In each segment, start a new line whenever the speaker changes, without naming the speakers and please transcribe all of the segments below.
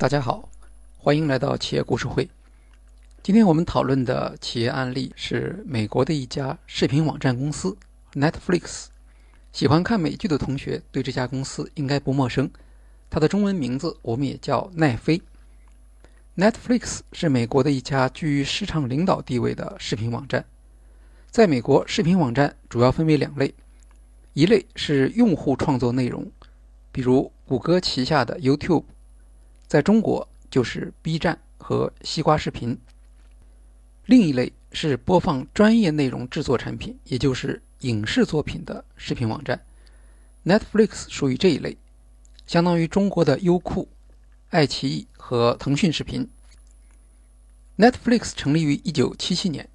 大家好，欢迎来到企业故事会。今天我们讨论的企业案例是美国的一家视频网站公司 Netflix。喜欢看美剧的同学对这家公司应该不陌生，它的中文名字我们也叫奈飞。Netflix 是美国的一家居于市场领导地位的视频网站。在美国，视频网站主要分为两类，一类是用户创作内容，比如谷歌旗下的 YouTube。在中国就是 B 站和西瓜视频。另一类是播放专业内容制作产品，也就是影视作品的视频网站。Netflix 属于这一类，相当于中国的优酷、爱奇艺和腾讯视频。Netflix 成立于1977年，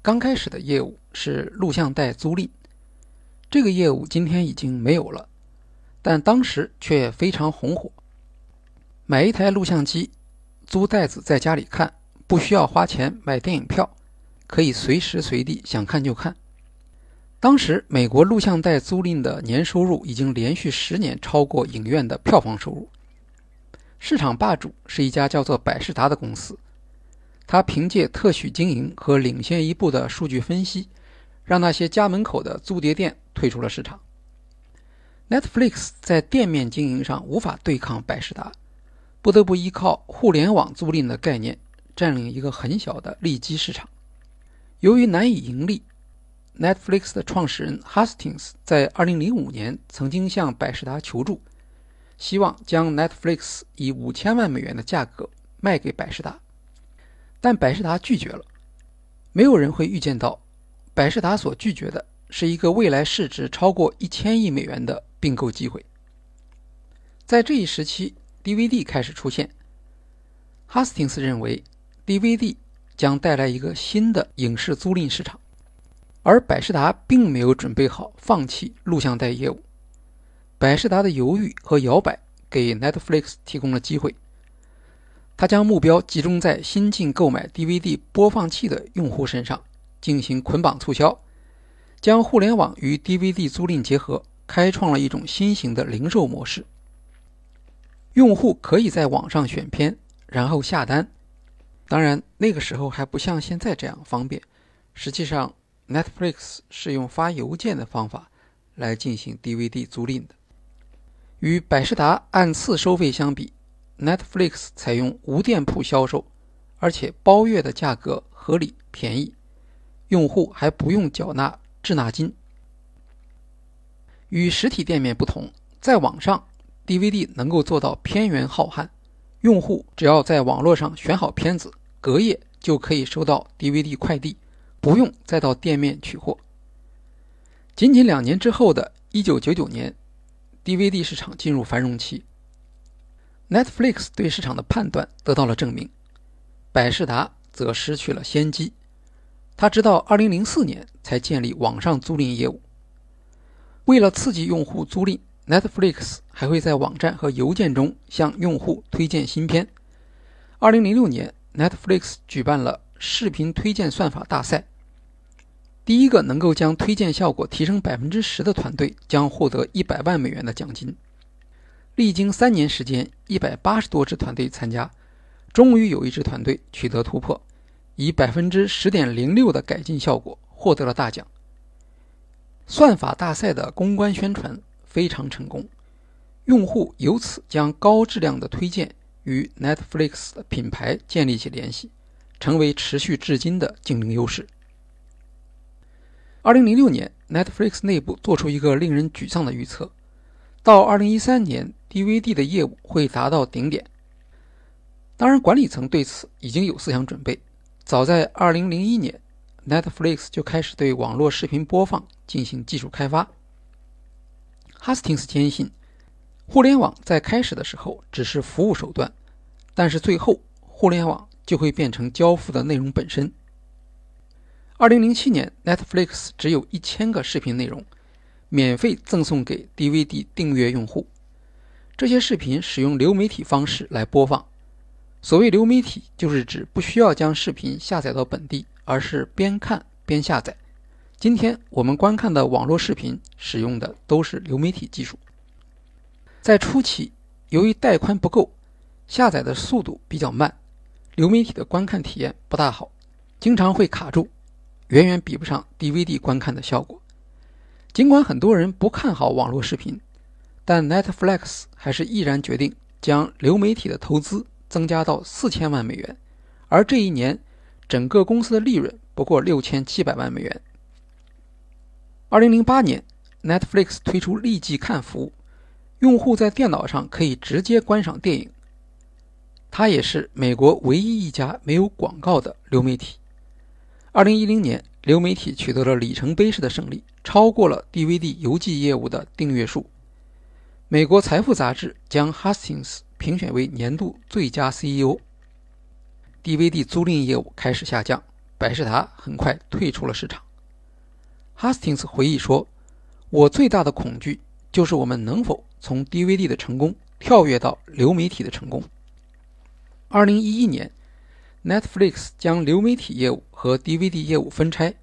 刚开始的业务是录像带租赁，这个业务今天已经没有了，但当时却非常红火。买一台录像机，租袋子在家里看，不需要花钱买电影票，可以随时随地想看就看。当时美国录像带租赁的年收入已经连续十年超过影院的票房收入。市场霸主是一家叫做百视达的公司，它凭借特许经营和领先一步的数据分析，让那些家门口的租碟店退出了市场。Netflix 在店面经营上无法对抗百视达。不得不依靠互联网租赁的概念，占领一个很小的利基市场。由于难以盈利，Netflix 的创始人 Hastings 在2005年曾经向百事达求助，希望将 Netflix 以五千万美元的价格卖给百事达，但百事达拒绝了。没有人会预见到，百事达所拒绝的是一个未来市值超过一千亿美元的并购机会。在这一时期。DVD 开始出现，Hastings 认为 DVD 将带来一个新的影视租赁市场，而百事达并没有准备好放弃录像带业务。百事达的犹豫和摇摆给 Netflix 提供了机会，他将目标集中在新进购买 DVD 播放器的用户身上，进行捆绑促销，将互联网与 DVD 租赁结合，开创了一种新型的零售模式。用户可以在网上选片，然后下单。当然，那个时候还不像现在这样方便。实际上，Netflix 是用发邮件的方法来进行 DVD 租赁的。与百事达按次收费相比，Netflix 采用无店铺销售，而且包月的价格合理便宜，用户还不用缴纳滞纳金。与实体店面不同，在网上。DVD 能够做到偏远浩瀚，用户只要在网络上选好片子，隔夜就可以收到 DVD 快递，不用再到店面取货。仅仅两年之后的1999年，DVD 市场进入繁荣期。Netflix 对市场的判断得到了证明，百事达则失去了先机。他直到2004年才建立网上租赁业务，为了刺激用户租赁。Netflix 还会在网站和邮件中向用户推荐新片。2006年，Netflix 举办了视频推荐算法大赛，第一个能够将推荐效果提升百分之十的团队将获得一百万美元的奖金。历经三年时间，一百八十多支团队参加，终于有一支团队取得突破，以百分之十点零六的改进效果获得了大奖。算法大赛的公关宣传。非常成功，用户由此将高质量的推荐与 Netflix 的品牌建立起联系，成为持续至今的竞争优势。二零零六年，Netflix 内部做出一个令人沮丧的预测：到二零一三年，DVD 的业务会达到顶点。当然，管理层对此已经有思想准备。早在二零零一年，Netflix 就开始对网络视频播放进行技术开发。Hastings 坚信，互联网在开始的时候只是服务手段，但是最后互联网就会变成交付的内容本身。2007年，Netflix 只有一千个视频内容，免费赠送给 DVD 订阅用户。这些视频使用流媒体方式来播放。所谓流媒体，就是指不需要将视频下载到本地，而是边看边下载。今天我们观看的网络视频使用的都是流媒体技术。在初期，由于带宽不够下载的速度比较慢，流媒体的观看体验不大好，经常会卡住，远远比不上 DVD 观看的效果。尽管很多人不看好网络视频，但 Netflix 还是毅然决定将流媒体的投资增加到四千万美元，而这一年整个公司的利润不过六千七百万美元。二零零八年，Netflix 推出立即看服务，用户在电脑上可以直接观赏电影。它也是美国唯一一家没有广告的流媒体。二零一零年。流媒体取得了里程碑式的胜利，超过了 DVD 邮寄业务的订阅数。美国财富杂志将 Hastings 评选为年度最佳 CEO。DVD 租赁业务开始下降，百事达很快退出了市场。Hastings 回忆说：“我最大的恐惧就是我们能否从 DVD 的成功跳跃到流媒体的成功。”二零一一年。Netflix 将流媒体业务和 DVD 业务分拆，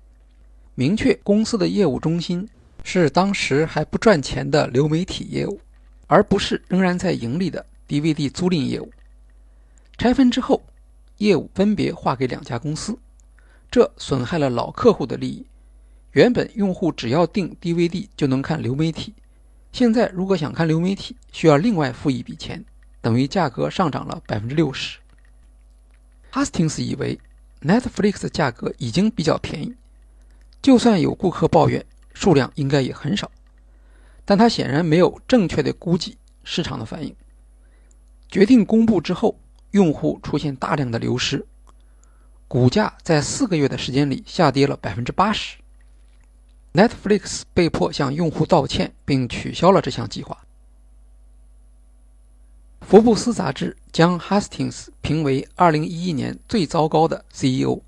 明确公司的业务中心是当时还不赚钱的流媒体业务，而不是仍然在盈利的 DVD 租赁业务。拆分之后，业务分别划给两家公司，这损害了老客户的利益。原本用户只要订 DVD 就能看流媒体，现在如果想看流媒体，需要另外付一笔钱，等于价格上涨了百分之六十。Hastings 以为 Netflix 的价格已经比较便宜，就算有顾客抱怨，数量应该也很少。但他显然没有正确的估计市场的反应。决定公布之后，用户出现大量的流失，股价在四个月的时间里下跌了百分之八十。Netflix 被迫向用户道歉，并取消了这项计划。福布斯杂志将 Hastings 评为2011年最糟糕的 CEO，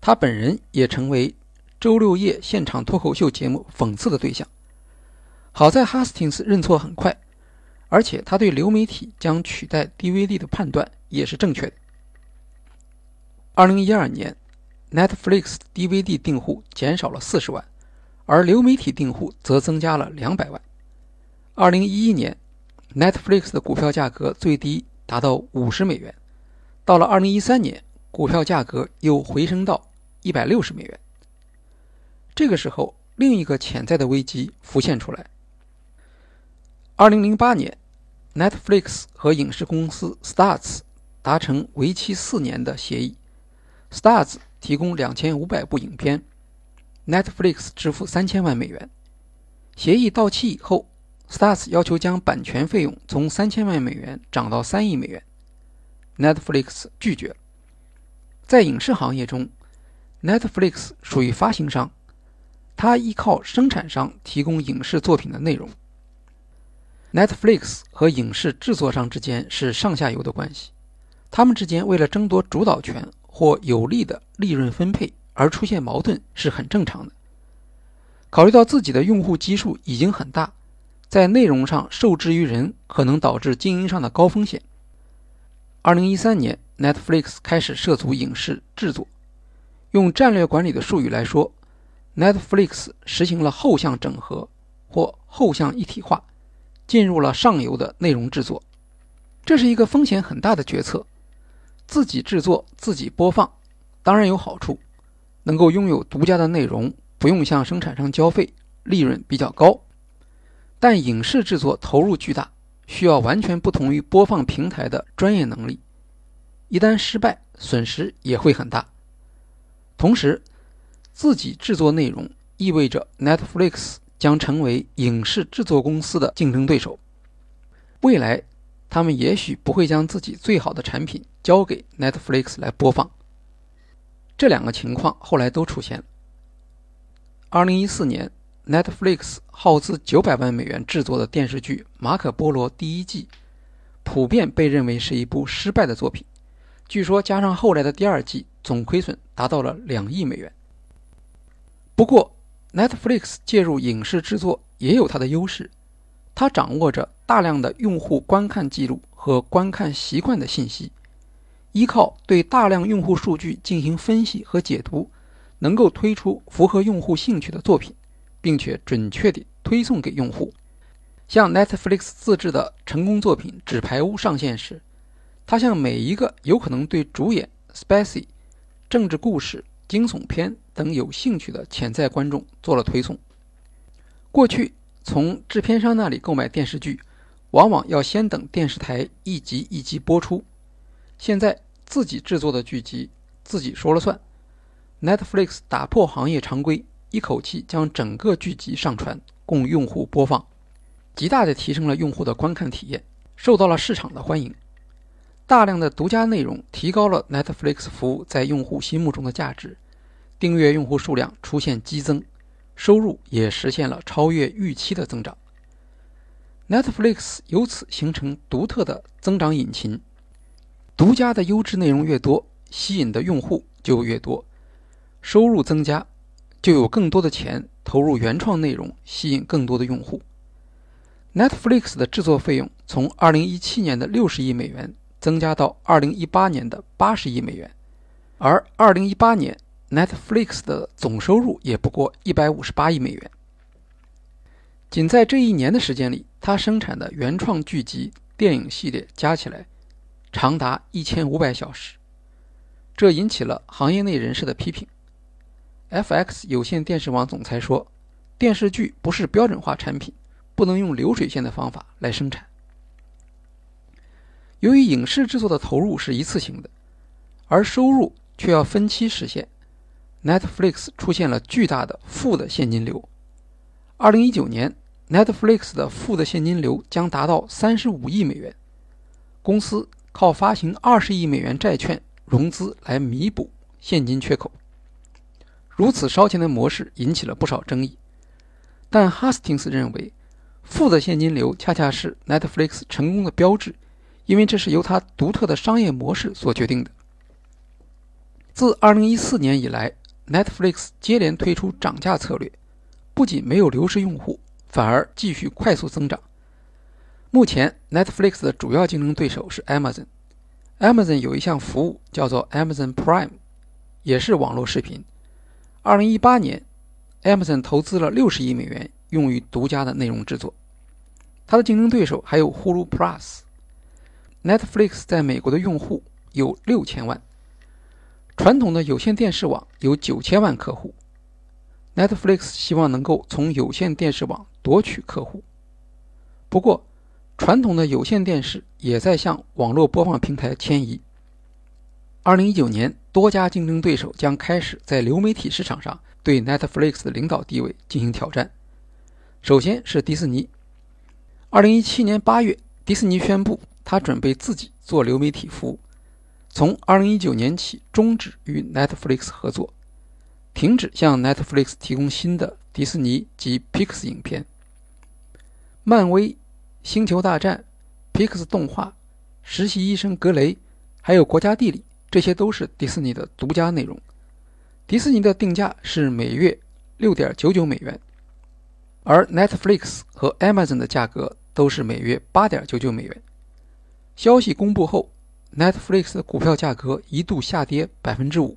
他本人也成为周六夜现场脱口秀节目讽刺的对象。好在 Hastings 认错很快，而且他对流媒体将取代 DVD 的判断也是正确的。2012年，Netflix DVD 订户减少了40万，而流媒体订户则增加了200万。2011年。Netflix 的股票价格最低达到五十美元，到了二零一三年，股票价格又回升到一百六十美元。这个时候，另一个潜在的危机浮现出来。二零零八年，Netflix 和影视公司 Starz 达成为期四年的协议，Starz 提供两千五百部影片，Netflix 支付三千万美元。协议到期以后。Stars 要求将版权费用从三千万美元涨到三亿美元，Netflix 拒绝。在影视行业中，Netflix 属于发行商，它依靠生产商提供影视作品的内容。Netflix 和影视制作商之间是上下游的关系，他们之间为了争夺主导权或有利的利润分配而出现矛盾是很正常的。考虑到自己的用户基数已经很大。在内容上受制于人，可能导致经营上的高风险。二零一三年，Netflix 开始涉足影视制作。用战略管理的术语来说，Netflix 实行了后向整合或后向一体化，进入了上游的内容制作。这是一个风险很大的决策。自己制作、自己播放，当然有好处，能够拥有独家的内容，不用向生产商交费，利润比较高。但影视制作投入巨大，需要完全不同于播放平台的专业能力，一旦失败，损失也会很大。同时，自己制作内容意味着 Netflix 将成为影视制作公司的竞争对手。未来，他们也许不会将自己最好的产品交给 Netflix 来播放。这两个情况后来都出现了。二零一四年。Netflix 耗资九百万美元制作的电视剧《马可波罗》第一季，普遍被认为是一部失败的作品。据说加上后来的第二季，总亏损达到了两亿美元。不过，Netflix 介入影视制作也有它的优势，它掌握着大量的用户观看记录和观看习惯的信息，依靠对大量用户数据进行分析和解读，能够推出符合用户兴趣的作品。并且准确地推送给用户。像 Netflix 自制的成功作品《纸牌屋》上线时他向每一个有可能对主演、spicy、政治故事、惊悚片等有兴趣的潜在观众做了推送。过去，从制片商那里购买电视剧，往往要先等电视台一集一集播出。现在自己制作的剧集，自己说了算。Netflix 打破行业常规，一口气将整个剧集上传供用户播放，极大地提升了用户的观看体验，受到了市场的欢迎。大量的独家内容提高了 Netflix 服务在用户心目中的价值，订阅用户数量出现激增，收入也实现了超越预期的增长。Netflix 由此形成独特的增长引擎，独家的优质内容越多，吸引的用户就越多。收入增加，就有更多的钱投入原创内容，吸引更多的用户。Netflix 的制作费用从2017年的60亿美元增加到2018年的80亿美元，而2018年 Netflix 的总收入也不过158亿美元。仅在这一年的时间里，它生产的原创剧集、电影系列加起来长达1500小时，这引起了行业内人士的批评。FX 有线电视网总裁说：“电视剧不是标准化产品，不能用流水线的方法来生产。由于影视制作的投入是一次性的，而收入却要分期实现，Netflix 出现了巨大的负的现金流。2019年，Netflix 的负的现金流将达到35亿美元，公司靠发行20亿美元债券融资来弥补现金缺口。”如此烧钱的模式引起了不少争议，但 Hastings 认为，负的现金流恰恰是 Netflix 成功的标志，因为这是由它独特的商业模式所决定的。自2014年以来，Netflix 接连推出涨价策略，不仅没有流失用户，反而继续快速增长。目前，Netflix 的主要竞争对手是 Amazon，Amazon 有一项服务叫做 Amazon Prime，也是网络视频。二零一八年，Amazon 投资了六十亿美元用于独家的内容制作。它的竞争对手还有 Hulu Plus。Netflix 在美国的用户有六千万，传统的有线电视网有九千万客户。Netflix 希望能够从有线电视网夺取客户。不过，传统的有线电视也在向网络播放平台迁移。二零一九年。多家竞争对手将开始在流媒体市场上对 Netflix 的领导地位进行挑战。首先是迪士尼。二零一七年八月，迪士尼宣布，他准备自己做流媒体服务，从二零一九年起终止与 Netflix 合作，停止向 Netflix 提供新的迪士尼及 Pix 影片。漫威、星球大战、Pix 动画、实习医生格雷，还有国家地理。这些都是迪士尼的独家内容。迪士尼的定价是每月六点九九美元，而 Netflix 和 Amazon 的价格都是每月八点九九美元。消息公布后，Netflix 的股票价格一度下跌百分之五。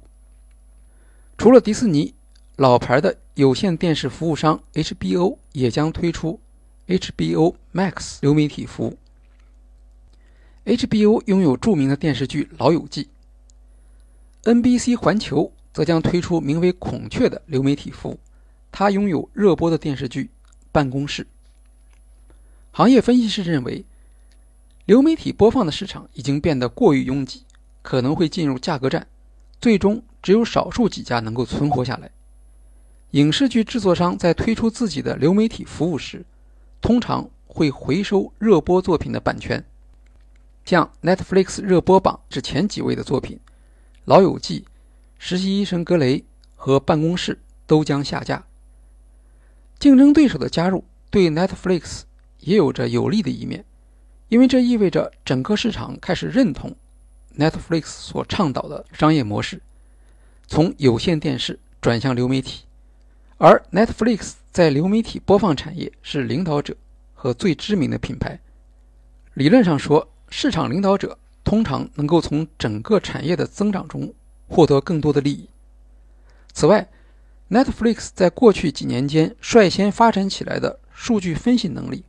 除了迪士尼，老牌的有线电视服务商 HBO 也将推出 HBO Max 流媒体服务。HBO 拥有著名的电视剧《老友记》。NBC 环球则将推出名为“孔雀”的流媒体服务，它拥有热播的电视剧《办公室》。行业分析师认为，流媒体播放的市场已经变得过于拥挤，可能会进入价格战，最终只有少数几家能够存活下来。影视剧制作商在推出自己的流媒体服务时，通常会回收热播作品的版权，像 Netflix 热播榜之前几位的作品。《老友记》、《实习医生格雷》和《办公室》都将下架。竞争对手的加入对 Netflix 也有着有利的一面，因为这意味着整个市场开始认同 Netflix 所倡导的商业模式，从有线电视转向流媒体。而 Netflix 在流媒体播放产业是领导者和最知名的品牌。理论上说，市场领导者。通常能够从整个产业的增长中获得更多的利益。此外，Netflix 在过去几年间率先发展起来的数据分析能力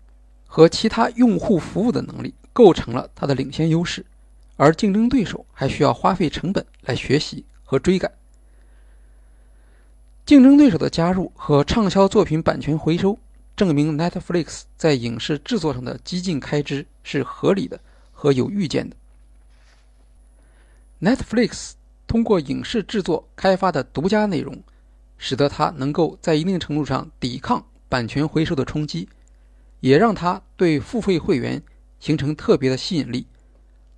和其他用户服务的能力，构成了它的领先优势。而竞争对手还需要花费成本来学习和追赶。竞争对手的加入和畅销作品版权回收，证明 Netflix 在影视制作上的激进开支是合理的和有预见的。Netflix 通过影视制作开发的独家内容，使得它能够在一定程度上抵抗版权回收的冲击，也让它对付费会员形成特别的吸引力，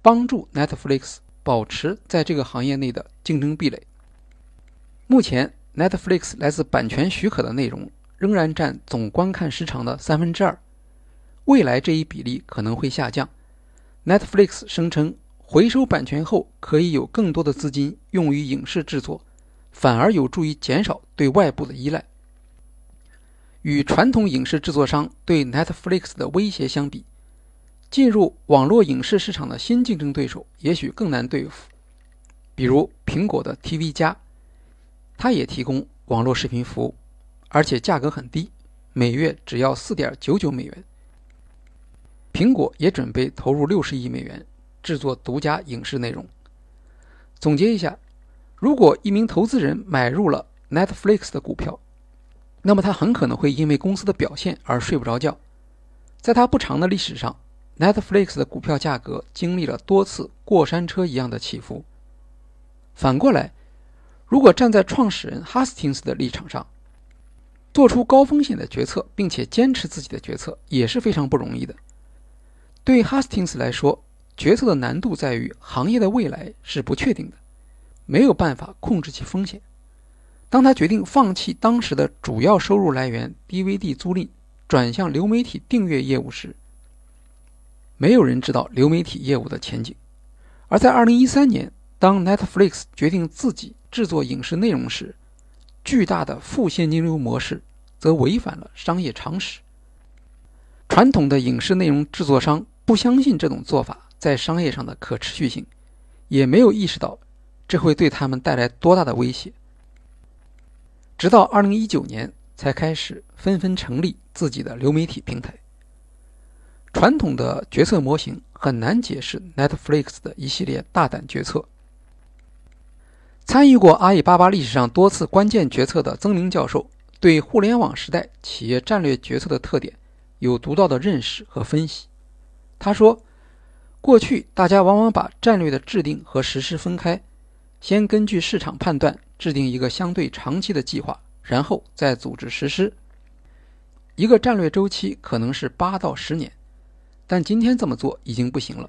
帮助 Netflix 保持在这个行业内的竞争壁垒。目前。Netflix 来自版权许可的内容仍然占总观看时长的三分之二，未来这一比例可能会下降。Netflix 声称，回收版权后可以有更多的资金用于影视制作，反而有助于减少对外部的依赖。与传统影视制作商对 Netflix 的威胁相比，进入网络影视市场的新竞争对手也许更难对付，比如苹果的 TV 加。它也提供网络视频服务，而且价格很低，每月只要四点九九美元。苹果也准备投入六十亿美元制作独家影视内容。总结一下，如果一名投资人买入了 Netflix 的股票，那么他很可能会因为公司的表现而睡不着觉。在他不长的历史上，Netflix 的股票价格经历了多次过山车一样的起伏。反过来，如果站在创始人 Hastings 的立场上，做出高风险的决策，并且坚持自己的决策，也是非常不容易的。对 Hastings 来说，决策的难度在于行业的未来是不确定的，没有办法控制其风险。当他决定放弃当时的主要收入来源 DVD 租赁，转向流媒体订阅业务时，没有人知道流媒体业务的前景。而在2013年，当 Netflix 决定自己制作影视内容时，巨大的负现金流模式则违反了商业常识。传统的影视内容制作商不相信这种做法在商业上的可持续性，也没有意识到这会对他们带来多大的威胁。直到2019年才开始纷纷成立自己的流媒体平台。传统的决策模型很难解释 Netflix 的一系列大胆决策。参与过阿里巴巴历史上多次关键决策的曾明教授，对互联网时代企业战略决策的特点有独到的认识和分析。他说：“过去大家往往把战略的制定和实施分开，先根据市场判断制定一个相对长期的计划，然后再组织实施。一个战略周期可能是八到十年，但今天这么做已经不行了，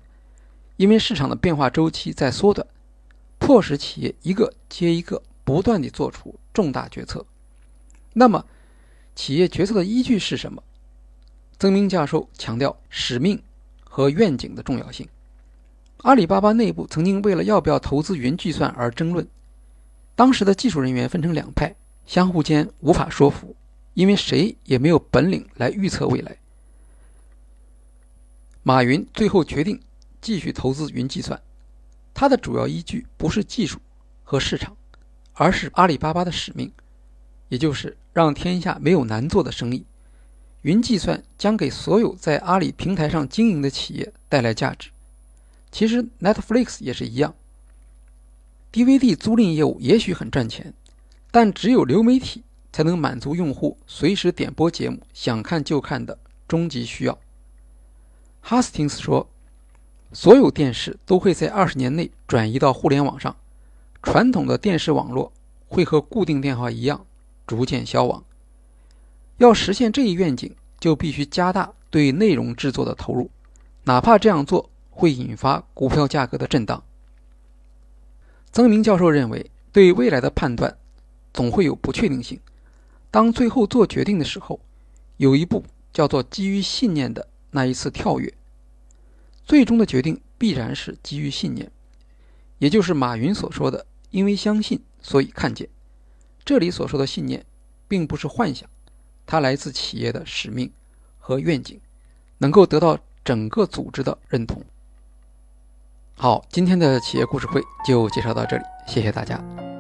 因为市场的变化周期在缩短。”迫使企业一个接一个不断地做出重大决策。那么，企业决策的依据是什么？曾明教授强调使命和愿景的重要性。阿里巴巴内部曾经为了要不要投资云计算而争论，当时的技术人员分成两派，相互间无法说服，因为谁也没有本领来预测未来。马云最后决定继续投资云计算。它的主要依据不是技术和市场，而是阿里巴巴的使命，也就是让天下没有难做的生意。云计算将给所有在阿里平台上经营的企业带来价值。其实 Netflix 也是一样，DVD 租赁业务也许很赚钱，但只有流媒体才能满足用户随时点播节目、想看就看的终极需要。Hastings 说。所有电视都会在二十年内转移到互联网上，传统的电视网络会和固定电话一样逐渐消亡。要实现这一愿景，就必须加大对内容制作的投入，哪怕这样做会引发股票价格的震荡。曾明教授认为，对未来的判断总会有不确定性，当最后做决定的时候，有一步叫做基于信念的那一次跳跃。最终的决定必然是基于信念，也就是马云所说的“因为相信，所以看见”。这里所说的信念，并不是幻想，它来自企业的使命和愿景，能够得到整个组织的认同。好，今天的企业故事会就介绍到这里，谢谢大家。